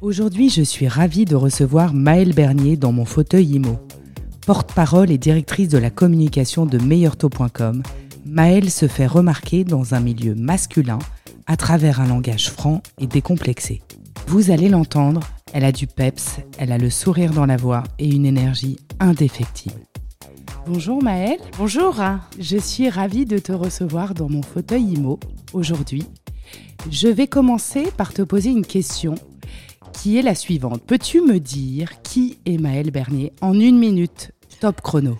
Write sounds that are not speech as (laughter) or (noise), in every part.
Aujourd'hui, je suis ravie de recevoir Maëlle Bernier dans mon fauteuil IMO. Porte-parole et directrice de la communication de meilleurtaux.com, Maëlle se fait remarquer dans un milieu masculin à travers un langage franc et décomplexé. Vous allez l'entendre, elle a du peps, elle a le sourire dans la voix et une énergie indéfectible. Bonjour Maëlle. Bonjour. Je suis ravie de te recevoir dans mon fauteuil IMO aujourd'hui. Je vais commencer par te poser une question qui est la suivante. Peux-tu me dire qui est Maëlle Bernier en une minute? Top chrono.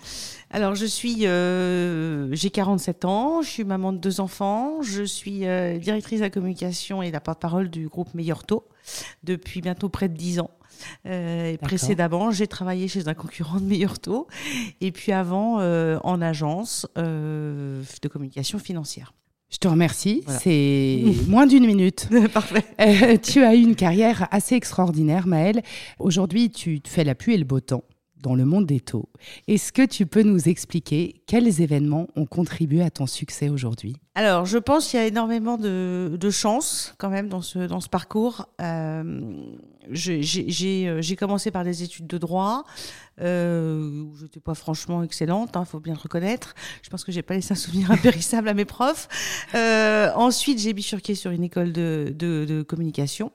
Alors, je suis, euh, j'ai 47 ans, je suis maman de deux enfants, je suis euh, directrice de la communication et la porte-parole du groupe Meilleur Taux depuis bientôt près de 10 ans. Euh, précédemment, j'ai travaillé chez un concurrent de Meilleur Taux et puis avant en agence de communication financière. Je te remercie. C'est (laughs) moins d'une minute. Parfait. tu as eu une carrière assez extraordinaire, Maëlle. Aujourd'hui, tu fais la pluie et le beau temps dans le monde des taux. Est-ce que tu peux nous expliquer quels événements ont contribué à ton succès aujourd'hui? Alors, je pense qu'il y a énormément de, de, chance quand même dans ce, dans ce parcours. Euh, euh, j'ai commencé par des études de droit, euh, où je n'étais pas franchement excellente, il hein, faut bien le reconnaître. Je pense que j'ai pas laissé un souvenir (laughs) impérissable à mes profs. Euh, ensuite, j'ai bifurqué sur une école de, de, de communication.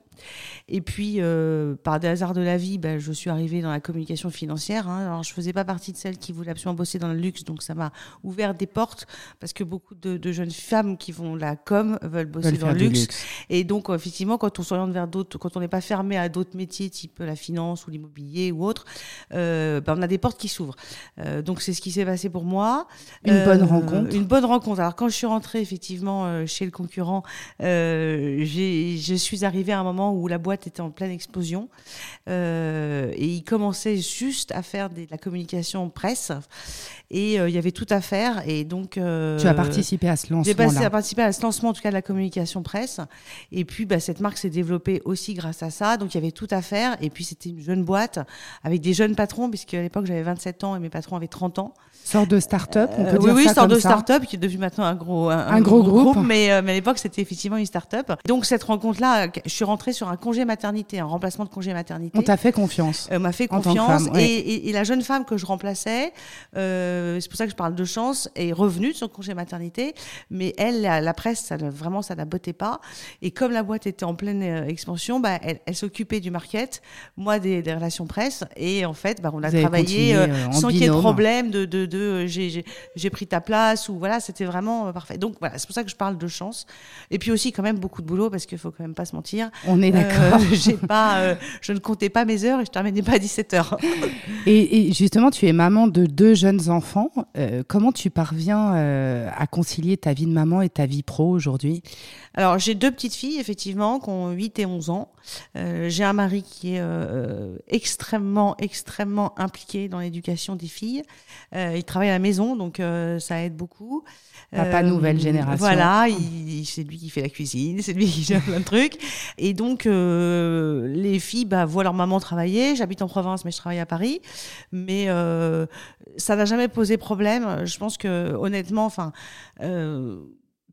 Et puis, euh, par des hasards de la vie, ben, je suis arrivée dans la communication financière. Hein. Alors, je faisais pas partie de celles qui voulaient absolument bosser dans le luxe, donc ça m'a ouvert des portes parce que beaucoup de, jeunes femmes qui vont la com veulent bosser dans le luxe. Et donc, effectivement, quand on s'oriente vers d'autres, quand on n'est pas fermé à d'autres métiers type la finance ou l'immobilier ou autre, euh, ben, on a des portes qui s'ouvrent. Euh, donc, c'est ce qui s'est passé pour moi. Une bonne rencontre. Une bonne rencontre. Alors, quand je suis rentrée effectivement chez le concurrent, je suis arrivée à un moment où la boîte était en pleine explosion euh, et il commençait juste à faire de la communication presse et euh, il y avait tout à faire et donc euh, tu as participé à ce lancement j'ai participé à ce lancement en tout cas de la communication presse et puis bah, cette marque s'est développée aussi grâce à ça donc il y avait tout à faire et puis c'était une jeune boîte avec des jeunes patrons puisque à l'époque j'avais 27 ans et mes patrons avaient 30 ans Sorte de start-up, on peut euh, dire oui, ça sorte de start-up qui est devenu maintenant un gros, un, gros, groupe. mais, euh, mais, à l'époque, c'était effectivement une start-up. Donc, cette rencontre-là, je suis rentrée sur un congé maternité, un remplacement de congé maternité. On t'a fait confiance. On m'a fait confiance. et, et, la jeune femme que je remplaçais, euh, c'est pour ça que je parle de chance, est revenue de son congé maternité. Mais elle, la, presse, ça, vraiment, ça la bottait pas. Et comme la boîte était en pleine expansion, bah, elle, elle s'occupait du market, moi des, des, relations presse. Et en fait, bah, on a travaillé sans qu'il y ait de problème de, de, de j'ai j'ai pris ta place ou voilà, c'était vraiment euh, parfait. Donc voilà, c'est pour ça que je parle de chance. Et puis aussi quand même beaucoup de boulot parce qu'il faut quand même pas se mentir. On est d'accord. Euh, (laughs) j'ai pas, euh, je ne comptais pas mes heures et je terminais pas à 17 heures. (laughs) et, justement, tu es maman de deux jeunes enfants. comment tu parviens à concilier ta vie de maman et ta vie pro aujourd'hui? Alors j'ai deux petites filles effectivement qui ont 8 et 11 ans. J'ai un mari qui est extrêmement extrêmement impliqué dans l'éducation des filles. il travaille à la maison, donc euh, ça aide beaucoup. Papa euh, nouvelle génération. Voilà, c'est lui qui fait la cuisine, c'est lui qui gère plein de trucs. Et donc, euh, les filles bah, voient leur maman travailler. J'habite en province, mais je travaille à Paris. Mais ça n'a jamais posé problème. Je pense que, honnêtement, enfin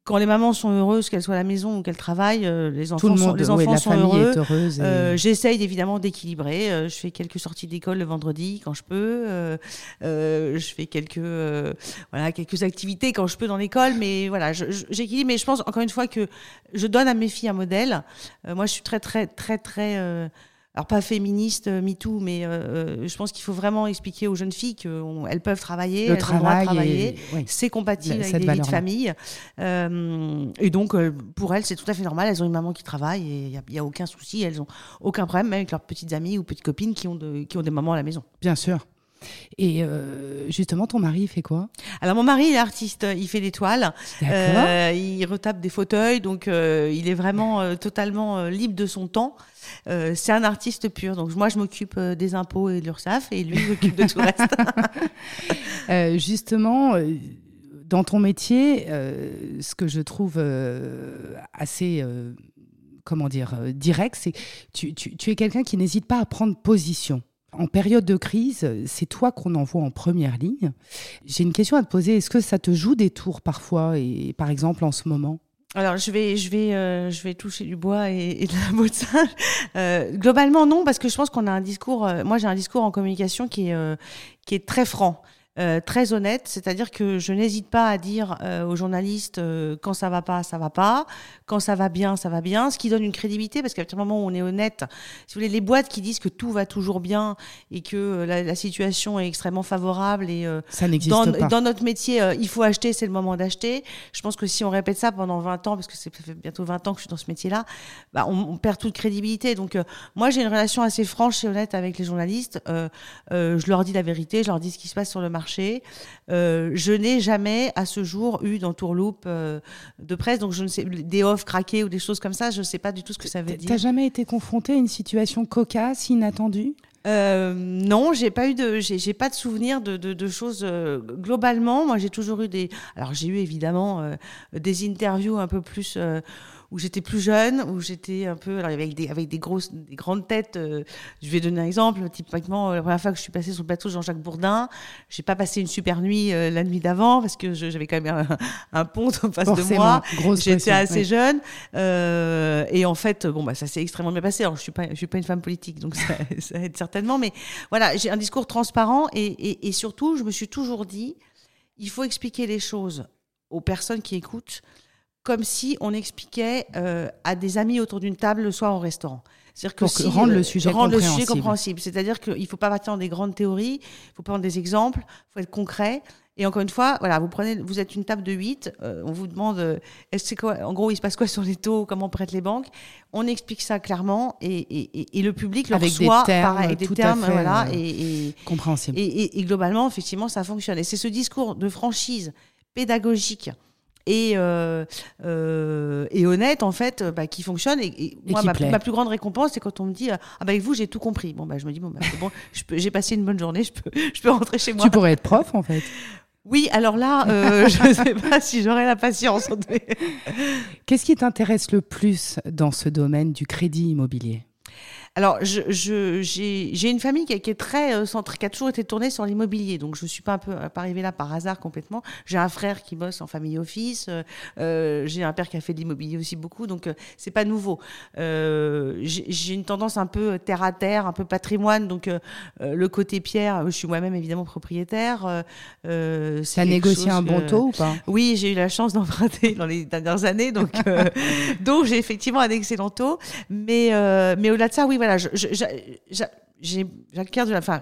quand les mamans sont heureuses, qu'elles soient à la maison ou qu'elles travaillent, euh, les enfants, sont, les enfants sont heureux. Euh, j'essaye évidemment d'équilibrer. Euh, je fais quelques sorties d'école le vendredi quand je peux. je fais quelques voilà quelques activités quand je peux dans l'école, mais voilà, j'équilibre. Mais je pense encore une fois que je donne à mes filles un modèle. moi, je suis très très très très alors pas féministe, euh, MeToo, mais euh, euh, je pense qu'il faut vraiment expliquer aux jeunes filles qu'elles peuvent travailler, le elles travail travailler, c'est compatible avec des vies de famille. et donc, pour elles, c'est tout à fait normal. Elles ont une maman qui travaille et il n'y a, aucun souci. Elles ont aucun problème, même avec leurs petites amies ou petites copines qui ont, de, qui ont des mamans à la maison. Bien sûr. Et justement, ton mari, il fait quoi? Alors, mon mari, il est artiste. Il fait des toiles. Euh, il retape des fauteuils. Donc, il est vraiment totalement libre de son temps. Euh, c'est un artiste pur. Donc moi, je m'occupe euh, des impôts et de l'URSSAF et lui, il s'occupe de tout le reste. (laughs) Euh, justement, dans ton métier, ce que je trouve assez comment dire direct, c'est tu, tu, tu es quelqu'un qui n'hésite pas à prendre position en période de crise, c'est toi qu'on envoie en première ligne. J'ai une question à te poser. Est-ce que ça te joue des tours parfois, et par exemple en ce moment? Alors je vais je vais euh, je vais toucher du bois et, de la (laughs) mot de singe. Euh, globalement non parce que je pense qu'on a un discours. Euh, moi j'ai un discours en communication qui est très franc. Euh, très honnête, c'est-à-dire que je n'hésite pas à dire euh, aux journalistes euh, quand ça va pas, ça va pas, quand ça va bien, ça va bien, ce qui donne une crédibilité parce qu'à partir du moment où on est honnête, si vous voulez, les boîtes qui disent que tout va toujours bien et que la, situation est extrêmement favorable et ça n'existe dans, pas. dans notre métier, il faut acheter, c'est le moment d'acheter. Je pense que si on répète ça pendant 20 ans, parce que ça fait bientôt 20 ans que je suis dans ce métier-là, bah, on, perd toute crédibilité. Donc moi j'ai une relation assez franche et honnête avec les journalistes. je leur dis la vérité, je leur dis ce qui se passe sur le marché euh, je n'ai jamais à ce jour eu dans Tourloupe euh, de presse, donc je ne sais des offres craquées ou des choses comme ça, je ne sais pas du tout ce que ça veut dire. T'as jamais été confronté à une situation cocasse, inattendue? Euh, non, j'ai pas eu de, j'ai pas de souvenir de, de, choses globalement. Moi, j'ai toujours eu des, alors j'ai eu évidemment des interviews un peu plus où j'étais plus jeune, où j'étais un peu alors avec des avec des grosses des grandes têtes. Euh, je vais donner un exemple. Typiquement, la première fois que je suis passée sur le plateau de Jean-Jacques Bourdin, j'ai pas passé une super nuit euh, la nuit d'avant parce que j'avais quand même un, un pont en face de moi. J'étais assez jeune euh, et en fait, bon bah ça s'est extrêmement bien passé. Alors je suis pas je suis pas une femme politique donc ça, (laughs) ça aide certainement, mais voilà, j'ai un discours transparent et, et, et surtout, je me suis toujours dit, il faut expliquer les choses aux personnes qui écoutent comme si on expliquait euh, à des amis autour d'une table le soir au restaurant. C'est-à-dire que Pour rendre le sujet rendre compréhensible. Le sujet compréhensible. C'est-à-dire qu'il ne faut pas partir dans des grandes théories, il faut prendre des exemples, il faut être concret. Et encore une fois, voilà, vous prenez, vous êtes une table de 8, euh, on vous demande, euh, est-ce quoi, en gros, il se passe quoi sur les taux, comment prêtent les banques? On explique ça clairement et, et, et le public le avec reçoit des termes, avec des termes, fait, voilà, et, compréhensible. Et, globalement, effectivement, ça fonctionne. Et c'est ce discours de franchise pédagogique et, euh, euh, et honnête en fait bah, qui fonctionne. Et, moi ma, plus grande récompense c'est quand on me dit ah bah avec vous j'ai tout compris. Bon bah je me dis bon bah, c'est bon (laughs) j'ai passé une bonne journée je peux (laughs) je peux rentrer chez moi. Tu pourrais être prof en fait. Oui, alors là, euh, (laughs) je ne sais pas si j'aurai la patience. Qu'est-ce qui t'intéresse le plus dans ce domaine du crédit immobilier? Alors, j'ai je, une famille qui, est très euh, centrée, qui a toujours été tournée sur l'immobilier. Donc, je ne suis pas un peu pas arrivée là par hasard complètement. J'ai un frère qui bosse en famille office. Euh, euh, j'ai un père qui a fait de l'immobilier aussi beaucoup. Donc, c'est pas nouveau. j'ai une tendance un peu terre à terre, un peu patrimoine. Donc, le côté pierre, je suis moi-même évidemment propriétaire. Euh, ça a négocié un bon taux ou pas? Oui, j'ai eu la chance d'emprunter dans les dernières années. Donc, (laughs) donc j'ai effectivement un excellent taux. Mais, mais au-delà de ça, oui, voilà j'acquiers de la. Enfin,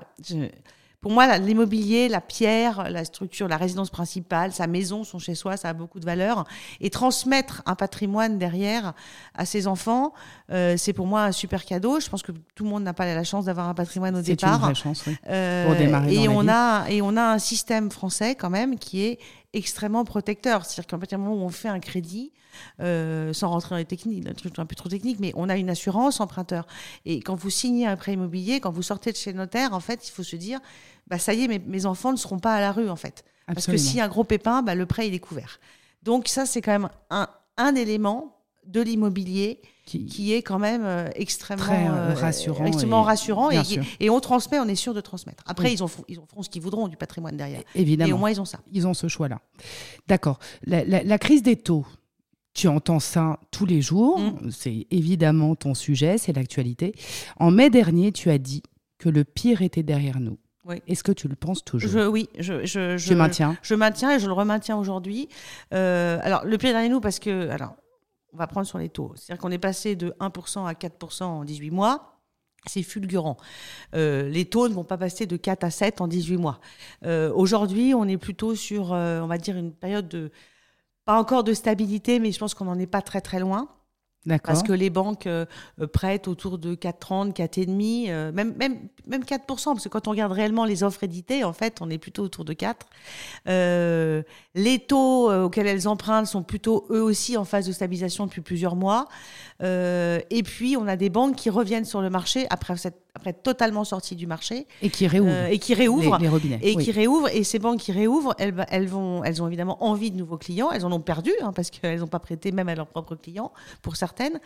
pour moi, l'immobilier, la pierre, la structure, la résidence principale, sa maison, son chez-soi, ça a beaucoup de valeur. Et transmettre un patrimoine derrière à ses enfants, euh, c'est pour moi un super cadeau. Je pense que tout le monde n'a pas la chance d'avoir un patrimoine au départ. C'est une vraie chance, oui. Euh, pour démarrer et on a et on a un système français quand même qui est extrêmement protecteur. C'est-à-dire qu'à partir du moment où on fait un crédit, euh, sans rentrer dans les techniques, un truc un peu trop technique, mais on a une assurance emprunteur. Et quand vous signez un prêt immobilier, quand vous sortez de chez le notaire, en fait, il faut se dire, bah ça y est, mes, mes enfants ne seront pas à la rue, en fait. Parce que s'il y a un gros pépin, bah, le prêt, il est couvert. Donc ça, c'est quand même un, un élément de l'immobilier qui, est quand même euh, extrêmement euh, rassurant, extrêmement et, rassurant et, et, on transmet, on est sûr de transmettre. Après, ils, ont, ils feront ce qu'ils voudront du patrimoine derrière. Évidemment. Et au moins, ils ont ça. Ils ont ce choix-là. D'accord. La, la, crise des taux, tu entends ça tous les jours. Mm. C'est évidemment ton sujet, c'est l'actualité. En mai dernier, tu as dit que le pire était derrière nous. Oui. Est-ce que tu le penses toujours? Je, Oui, je, je, je, maintiens? Je maintiens et je le remaintiens aujourd'hui. Euh, alors, le pire derrière nous, parce que, alors, on va prendre sur les taux. C'est-à-dire qu'on est passé de 1% à 4% en 18 mois. C'est fulgurant. Euh, les taux ne vont pas passer de 4 à 7 en 18 mois. Euh, aujourd'hui, on est plutôt sur, euh, on va dire, une période de, pas encore de stabilité, mais je pense qu'on n'en est pas très très loin. Parce que les banques euh, euh, prêtent autour de 4,30, 4,5, euh, même, même, même 4%, parce que quand on regarde réellement les offres éditées, en fait, on est plutôt autour de 4. Euh, les taux auxquels elles empruntent sont plutôt eux aussi en phase de stabilisation depuis plusieurs mois. et puis, on a des banques qui reviennent sur le marché après cette après totalement sorti du marché. Et qui réouvrent euh, et qui réouvrent les, robinets et qui réouvrent et ces banques qui réouvrent elles, elles vont elles ont évidemment envie de nouveaux clients. Elles en ont perdu hein, parce qu'elles n'ont pas prêté même à leurs propres clients pour certaines.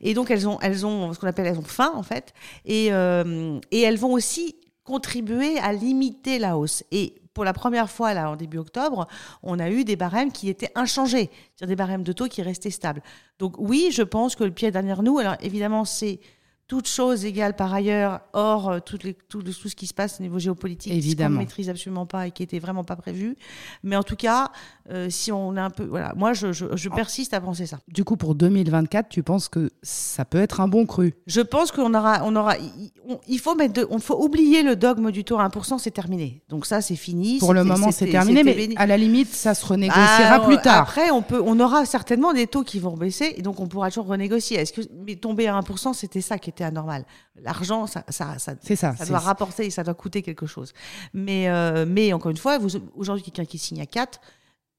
Et donc elles ont elles ont ce qu'on appelle elles ont faim en fait. Et euh, et elles vont aussi contribué à limiter la hausse. Et pour la première fois, là, en début octobre, on a eu des barèmes qui étaient inchangés, c'est-à-dire des barèmes de taux qui restaient stables. Donc oui, je pense que le pied derrière nous, alors évidemment, c'est toutes choses égales par ailleurs, hors euh, tout, les, tout, tout, ce qui se passe au niveau géopolitique, Évidemment. qu'on ne maîtrise absolument pas et qui était vraiment pas prévu. Mais en tout cas, euh, si on est un peu, voilà, moi je, je, je, persiste à penser ça. Du coup, pour 2024, tu penses que ça peut être un bon cru? Je pense qu'on aura, on aura, il, il faut mettre, de, on faut oublier le dogme du taux à 1%, c'est terminé. Donc ça, c'est fini. Pour le moment, c'est terminé, mais béni. à la limite, ça se renégociera ah, plus tard. Après, on peut, on aura certainement des taux qui vont baisser, et donc on pourra toujours renégocier. Est-ce que, mais tomber à 1%, c'était ça qui était anormal. L'argent, ça, ça, ça, ça, ça doit rapporter et ça doit coûter quelque chose. Mais, euh, mais encore une fois, aujourd'hui, quelqu'un qui signe à 4,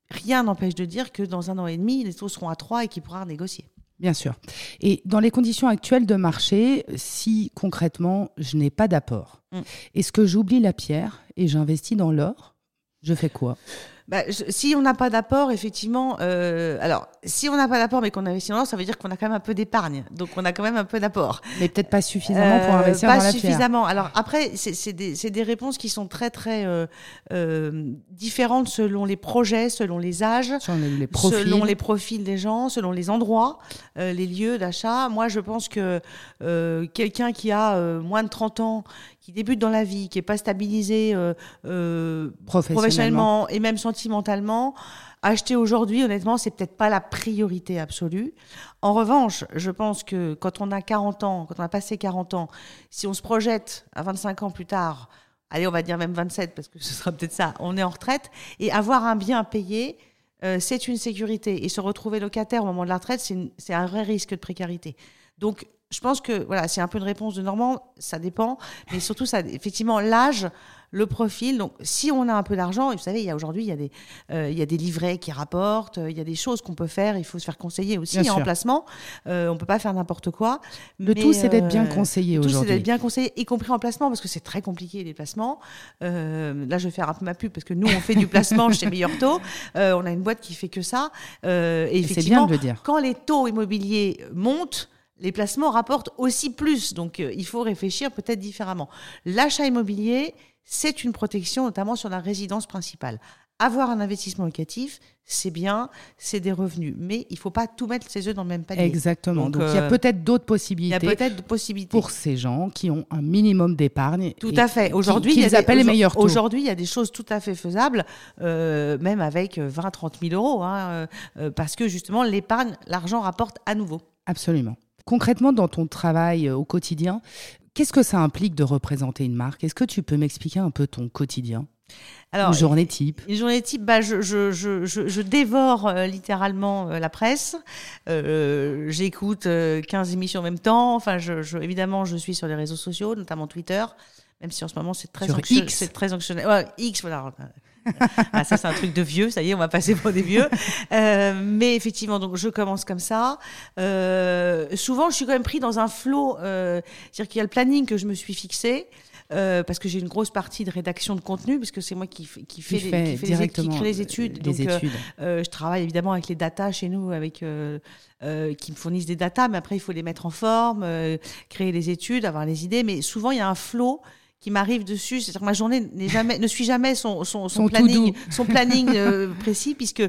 rien n'empêche de dire que dans un an et demi, les taux seront à 3 et qu'il pourra négocier. Bien sûr. Et dans les conditions actuelles de marché, si concrètement je n'ai pas d'apport, mm. est-ce que j'oublie la pierre et j'investis dans l'or? Je fais quoi? Bah, je, si on n'a pas d'apport, effectivement, euh, alors si on n'a pas d'apport mais qu'on investit dans l'or, ça veut dire qu'on a quand même un peu d'épargne, donc on a quand même un peu d'apport. Mais peut-être pas suffisamment pour investir euh, pas dans la suffisamment. pierre. Alors après, c'est des, des, réponses qui sont très très euh, euh, différentes selon les projets, selon les âges, selon les, les profils, selon les profils des gens, selon les endroits, euh, les lieux d'achat. Moi, je pense que euh, quelqu'un qui a moins de 30 ans, qui débute dans la vie, qui n'est pas stabilisé professionnellement. professionnellement et même sentimentalement, acheter aujourd'hui, honnêtement, c'est peut-être pas la priorité absolue. En revanche, je pense que quand on a 40 ans, quand on a passé 40 ans, si on se projette à 25 ans plus tard, allez, on va dire même 27 parce que ce sera peut-être ça, on est en retraite, et avoir un bien payé, euh, c'est une sécurité. Et se retrouver locataire au moment de la retraite, c'est un vrai risque de précarité. Donc, je pense que voilà, c'est un peu une réponse de Normand, ça dépend, mais surtout, ça, effectivement, l'âge, le profil. Donc, si on a un peu d'argent, vous savez, il y a aujourd'hui, il y a des, euh, il y a des livrets qui rapportent, il y a des choses qu'on peut faire. Il faut se faire conseiller aussi Bien en sûr. placement. Euh, on peut pas faire n'importe quoi. Le mais, tout, c'est d'être euh, bien conseillé le tout, c'est aujourd'hui. d'être bien conseillé, y compris en placement, parce que c'est très compliqué les placements. Euh, là, je vais faire un peu ma pub parce que nous, on fait du placement (laughs) chez Meilleur Taux. Euh, on a une boîte qui fait que ça. Euh, et effectivement, bien de le dire. quand les taux immobiliers montent, les placements rapportent aussi plus. Donc, euh, il faut réfléchir peut-être différemment. L'achat immobilier, c'est une protection, notamment sur la résidence principale. Avoir un investissement locatif, c'est bien, c'est des revenus. Mais il ne faut pas tout mettre ses œufs dans le même panier. Exactement. Donc, il y a euh, peut-être d'autres Il y a possibilités peut-être possibilités. pour ces gens qui ont un minimum d'épargne. Tout à fait. Aujourd'hui, il y a qu'ils des- appellent les meilleurs taux. Aujourd'hui, il y a des choses tout à fait faisables, euh, même avec 20, 30 000 euros, hein, parce que justement, l'épargne, l'argent rapporte à nouveau. Absolument. Concrètement, dans ton travail euh, au quotidien, qu'est-ce que ça implique de représenter une marque? Est-ce que tu peux m'expliquer un peu ton quotidien? Alors, Une journée type? Une journée type, bah, je, je, je, je, dévore euh, littéralement euh, la presse. Euh, J'écoute euh, 15 émissions en même temps. Enfin, je, évidemment, je suis sur les réseaux sociaux, notamment Twitter, même si en ce moment c'est très anxio- X? C'est très anxiogène. Ouais, X, voilà. (laughs) Ah, ça, c'est un truc de vieux, ça y est, on va passer pour des vieux. Euh, mais effectivement, donc je commence comme ça. Euh, souvent, je suis quand même pris dans un flot, euh, c'est-à-dire qu'il y a le planning que je me suis fixé. euh, parce que j'ai une grosse partie de rédaction de contenu, puisque c'est moi qui, qui fait, Qui les- fait qui fait les, qui directement crée les études. les Donc, études. euh, je travaille évidemment avec les datas chez nous, avec euh, qui me fournissent des datas, mais après il faut les mettre en forme, créer les études, avoir les idées. Mais souvent il y a un flot qui m'arrive dessus, c'est-à-dire que ma journée n'est jamais, (laughs) ne suit jamais son, son, son Son planning, son (laughs) planning euh, précis, puisque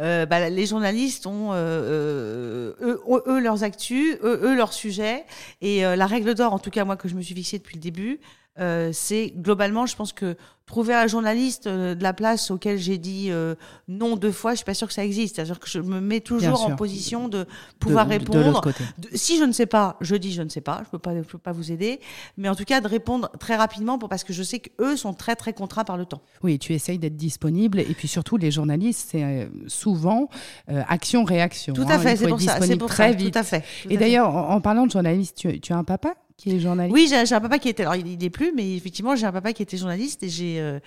euh, bah, les journalistes ont euh, euh, eux, eux, leurs actus, eux, eux leurs sujets, et euh, la règle d'or, en tout cas moi que je me suis fixée depuis le début, euh, c'est globalement, je pense que trouver un journaliste euh, de la place auquel j'ai dit euh, non deux fois, je suis pas sûre que ça existe. C'est-à-dire que je me mets toujours en position de pouvoir de, répondre. De- si je ne sais pas, je dis je ne sais pas, je peux pas, je peux pas vous aider, mais en tout cas de répondre très rapidement pour, parce que je sais qu'eux sont très très contraints par le temps. Oui, tu essayes d'être disponible. Et puis surtout, les journalistes, c'est euh, souvent euh, action-réaction. Tout hein. à fait, Il faut c'est pour ça, c'est pour très ça, vite. tout à fait. tout Et fait. d'ailleurs, en, en parlant de journaliste, tu, tu as un papa? Qui est journaliste Oui, j'ai un papa qui était. Alors, il il est plus, mais effectivement, j'ai un papa qui était journaliste et j'ai, euh,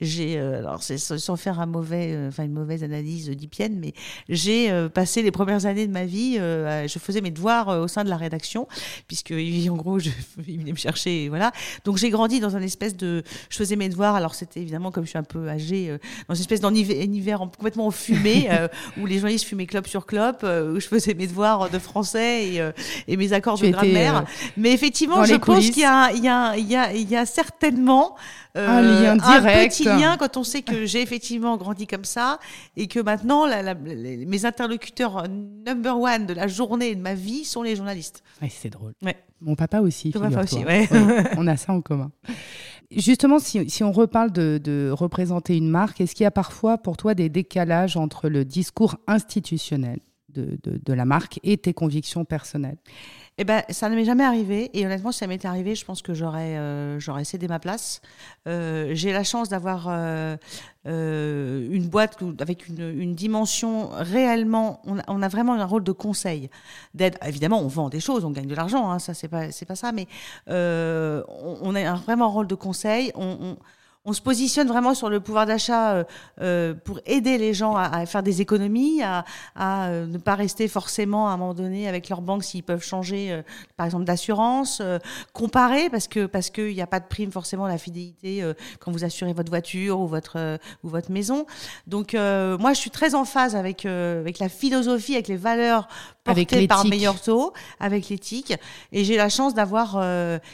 j'ai. euh, alors, c'est sans faire un mauvais, euh, enfin une mauvaise analyse d'Ipienne, mais j'ai euh, passé les premières années de ma vie. euh, je faisais mes devoirs au sein de la rédaction, puisque (laughs) en gros, je, il venait me chercher, et voilà. Donc, j'ai grandi dans un espèce de. Je faisais mes devoirs. Alors, c'était évidemment comme je suis un peu âgée, euh, dans une espèce d'univers complètement fumé, (laughs) euh, où les journalistes fumaient clope sur clope, euh, où je faisais mes devoirs de français et, euh, et mes accords Tu de grammaire. Mais effectivement effectivement, je pense qu'il y a, y, y, y certainement euh, un lien direct. Un petit lien quand on sait que j'ai effectivement grandi comme ça et que maintenant, la, mes interlocuteurs number one de la journée et de ma vie sont les journalistes. Ouais, c'est drôle. Ouais. Mon papa aussi. Ton papa aussi, ouais. (laughs) on a ça en commun. Justement, si, si on reparle de, de, représenter une marque, est-ce qu'il y a parfois pour toi des décalages entre le discours institutionnel de, de, de la marque et tes convictions personnelles? Eh ben, ça ne m'est jamais arrivé. Et honnêtement, si ça m'était arrivé, je pense que j'aurais, euh, j'aurais cédé ma place. Euh, j'ai la chance d'avoir euh, une boîte avec une, dimension réellement. On a, vraiment un rôle de conseil, d'aide. Évidemment, on vend des choses, on gagne de l'argent. Hein, ça, c'est pas, c'est pas ça. Mais on, a vraiment un rôle de conseil. On, on on se positionne vraiment sur le pouvoir d'achat euh, euh, pour aider les gens à, à faire des économies, à, à euh, ne pas rester forcément à un moment donné avec leur banque s'ils peuvent changer, euh, par exemple, d'assurance, comparer parce que parce qu'il n'y a pas de prime forcément la fidélité quand vous assurez votre voiture ou votre ou votre maison. Donc moi, je suis très en phase avec avec la philosophie, avec les valeurs portées par Meilleur Taux, avec l'éthique. Et j'ai la chance d'avoir,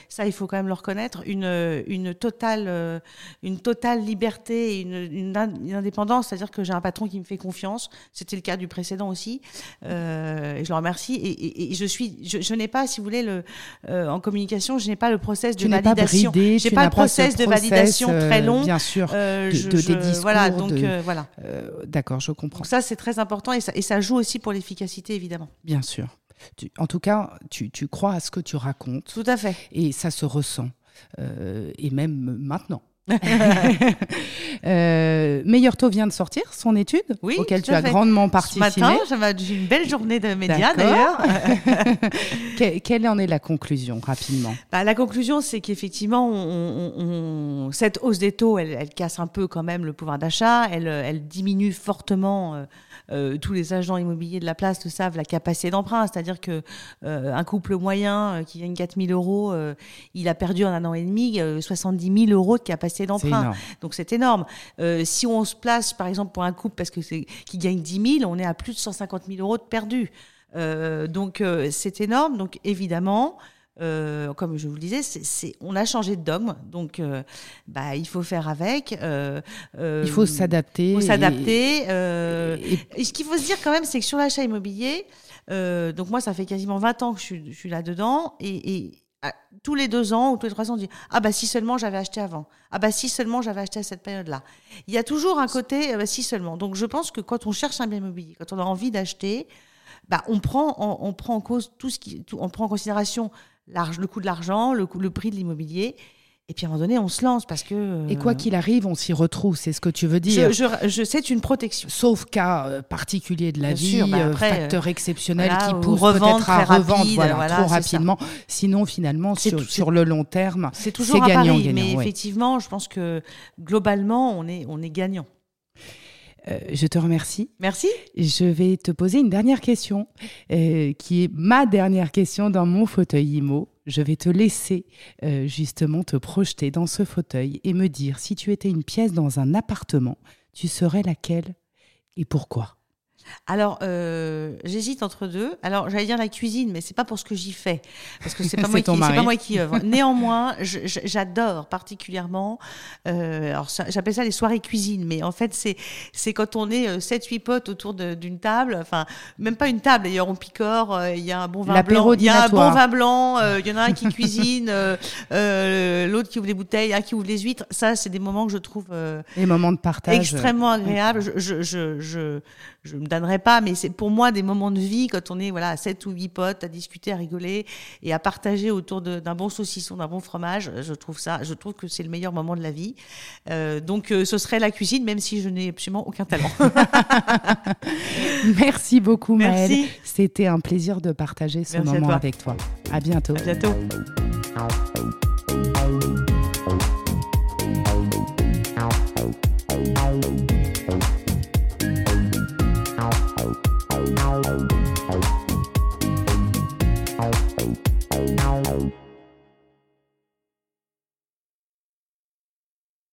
ça, il faut quand même le reconnaître, une une totale une totale liberté et une, une, indépendance, c'est-à-dire que j'ai un patron qui me fait confiance. C'était le cas du précédent aussi. Euh, et je le remercie. Et, et, et je suis, je, je n'ai pas, si vous voulez, le, euh, en communication, je n'ai pas le process de tu validation. J'ai pas, pas le process, de validation très long. Bien sûr. Euh, de, je, de, des discours. Voilà. Donc euh, voilà. Euh, d'accord, je comprends. Donc ça, c'est très important et ça, et ça joue aussi pour l'efficacité, évidemment. Bien sûr. Tu, en tout cas, tu, tu crois à ce que tu racontes. Tout à fait. Et ça se ressent. Euh, et même maintenant. (laughs) euh, Meilleur Taux vient de sortir son étude, oui, auquel tu as fait. grandement participé. Ce matin, j'avais une belle journée de médias d'ailleurs. (laughs) Quelle en est la conclusion, rapidement? Bah, La conclusion, c'est qu'effectivement, on, on, on, cette hausse des taux, elle, elle, casse un peu quand même le pouvoir d'achat, elle, elle, diminue fortement. Euh, euh, tous les agents immobiliers de la place le savent, la capacité d'emprunt. C'est-à-dire que euh, un couple moyen euh, qui gagne 4 000 euros, euh, il a perdu en un an et demi 70 000 euros de capacité d'emprunt. Donc c'est énorme. si on se place, par exemple, pour un couple parce que c'est qui gagne 10 000, on est à plus de 150 000 euros de perdu. donc c'est énorme. Donc évidemment. Euh, comme je vous le disais, c'est, on a changé de dogme, donc euh, bah, il faut faire avec. Euh, il faut s'adapter. Il faut s'adapter. Et, et... et, ce qu'il faut se dire quand même, c'est que sur l'achat immobilier, donc moi, ça fait quasiment 20 ans que je suis, là-dedans, et, et à, tous les deux ans ou tous les trois ans, on dit Ah bah si seulement j'avais acheté avant. Ah bah si seulement j'avais acheté à cette période-là. Il y a toujours un côté bah, si seulement. Donc je pense que quand on cherche un bien immobilier, quand on a envie d'acheter, bah, on, prend, on, on prend en cause tout ce qui, tout, on prend en considération le coût de l'argent, le, le, prix de l'immobilier. Et puis à un moment donné, on se lance parce que. Euh... Et quoi qu'il arrive, on s'y retrouve, c'est ce que tu veux dire. Je, je, je c'est une protection. Sauf cas euh, particulier de la Bien vie, sûr, bah après, facteur exceptionnel voilà, qui pousse peut-être à revendre voilà, voilà, trop rapidement. Ça. Sinon, finalement, sur, sur, le long terme, c'est toujours gagnant, pari, gagnant. Mais ouais. effectivement, je pense que globalement, on est, on est gagnant. Euh, je te remercie. Merci. Je vais te poser une dernière question, euh, qui est ma dernière question dans mon fauteuil IMO. Je vais te laisser euh, justement te projeter dans ce fauteuil et me dire si tu étais une pièce dans un appartement, tu serais laquelle et pourquoi? Alors, euh, j'hésite entre deux. Alors, j'allais dire la cuisine, mais c'est pas pour ce que j'y fais, parce que c'est pas, (laughs) moi qui, pas moi qui œuvre. Néanmoins, j'adore particulièrement. Euh, alors, j'appelle ça les soirées cuisine, mais en fait, c'est c'est quand on est 7-8 potes autour d'une table. Enfin, même pas une table. D'ailleurs, on picore. euh, Il y a un bon vin blanc. Il y a un bon vin blanc. Il y en a un qui cuisine, euh, l'autre qui ouvre les bouteilles, un qui ouvre les huîtres. Ça, c'est des moments que je trouve les moments de partage extrêmement agréables. Je, je, je, je, je me donnerai pas, mais c'est pour moi des moments de vie quand on est voilà sept ou huit potes à discuter, à rigoler et à partager autour d'un bon saucisson, d'un bon fromage. Je trouve ça, je trouve que c'est le meilleur moment de la vie. Euh, donc euh, ce serait la cuisine, même si je n'ai absolument aucun talent. (laughs) Merci beaucoup. Maëlle. C'était un plaisir de partager ce Merci moment toi. avec toi. À bientôt. À bientôt.